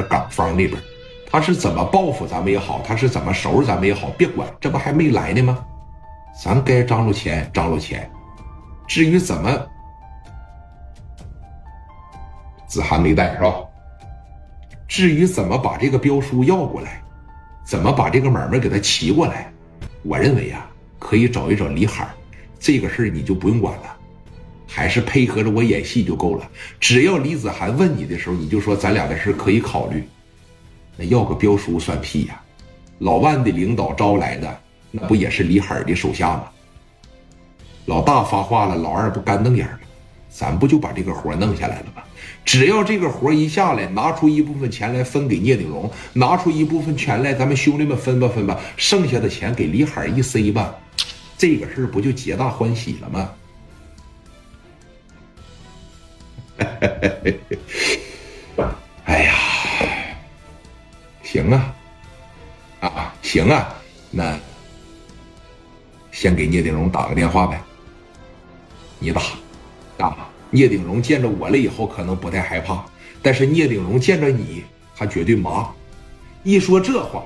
这岗方那边，他是怎么报复咱们也好，他是怎么收拾咱们也好，别管，这不还没来呢吗？咱该张罗钱，张罗钱。至于怎么，子涵没带是吧？至于怎么把这个标书要过来，怎么把这个买卖给他骑过来，我认为啊，可以找一找李海这个事儿你就不用管了。还是配合着我演戏就够了。只要李子涵问你的时候，你就说咱俩的事可以考虑。那要个标书算屁呀！老万的领导招来的，那不也是李海的手下吗？老大发话了，老二不干瞪眼吗？咱不就把这个活弄下来了吗？只要这个活一下来，拿出一部分钱来分给聂鼎荣，拿出一部分钱来，咱们兄弟们分吧分吧，剩下的钱给李海一塞吧，这个事儿不就皆大欢喜了吗？哎呀，行啊，啊行啊，那先给聂鼎荣打个电话呗。你打，啊，聂鼎荣见着我了以后可能不太害怕，但是聂鼎荣见着你，他绝对麻。一说这话，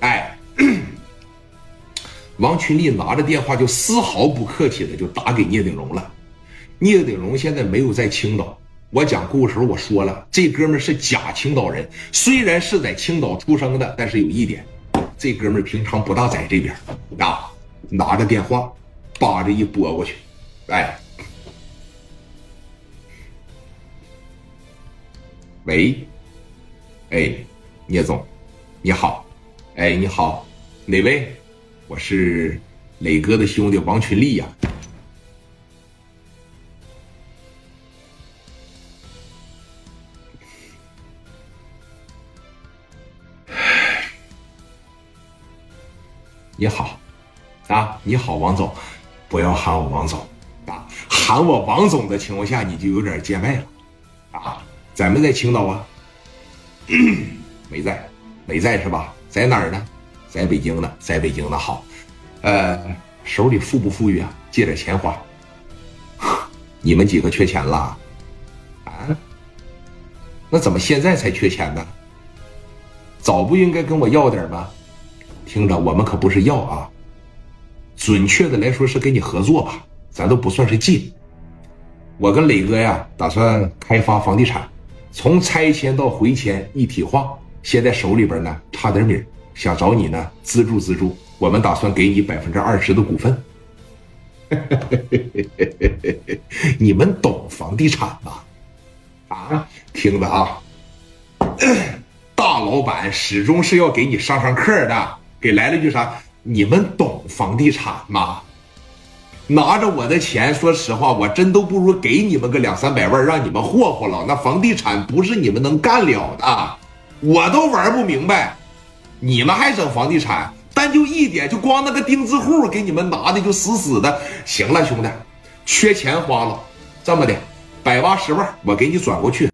哎，王群力拿着电话就丝毫不客气的就打给聂鼎荣了。聂鼎荣现在没有在青岛。我讲故事时候我说了，这哥们是假青岛人，虽然是在青岛出生的，但是有一点，这哥们平常不大在这边啊。拿着电话，叭着一拨过去，哎，喂，哎，聂总，你好，哎，你好，哪位？我是磊哥的兄弟王群力呀。你好，啊，你好，王总，不要喊我王总，啊，喊我王总的情况下你就有点见外了，啊，在没在青岛啊？没在，没在是吧？在哪儿呢？在北京呢，在北京呢。好，呃，手里富不富裕啊？借点钱花。你们几个缺钱了？啊？那怎么现在才缺钱呢？早不应该跟我要点吗？听着，我们可不是要啊，准确的来说是跟你合作吧，咱都不算是借。我跟磊哥呀，打算开发房地产，从拆迁到回迁一体化。现在手里边呢差点米，想找你呢资助资助。我们打算给你百分之二十的股份。你们懂房地产吗？啊，听着啊，大老板始终是要给你上上课的。给来了句啥？你们懂房地产吗？拿着我的钱，说实话，我真都不如给你们个两三百万，让你们霍霍了。那房地产不是你们能干了的，我都玩不明白，你们还整房地产？但就一点，就光那个钉子户给你们拿的就死死的。行了，兄弟，缺钱花了，这么的，百八十万我给你转过去。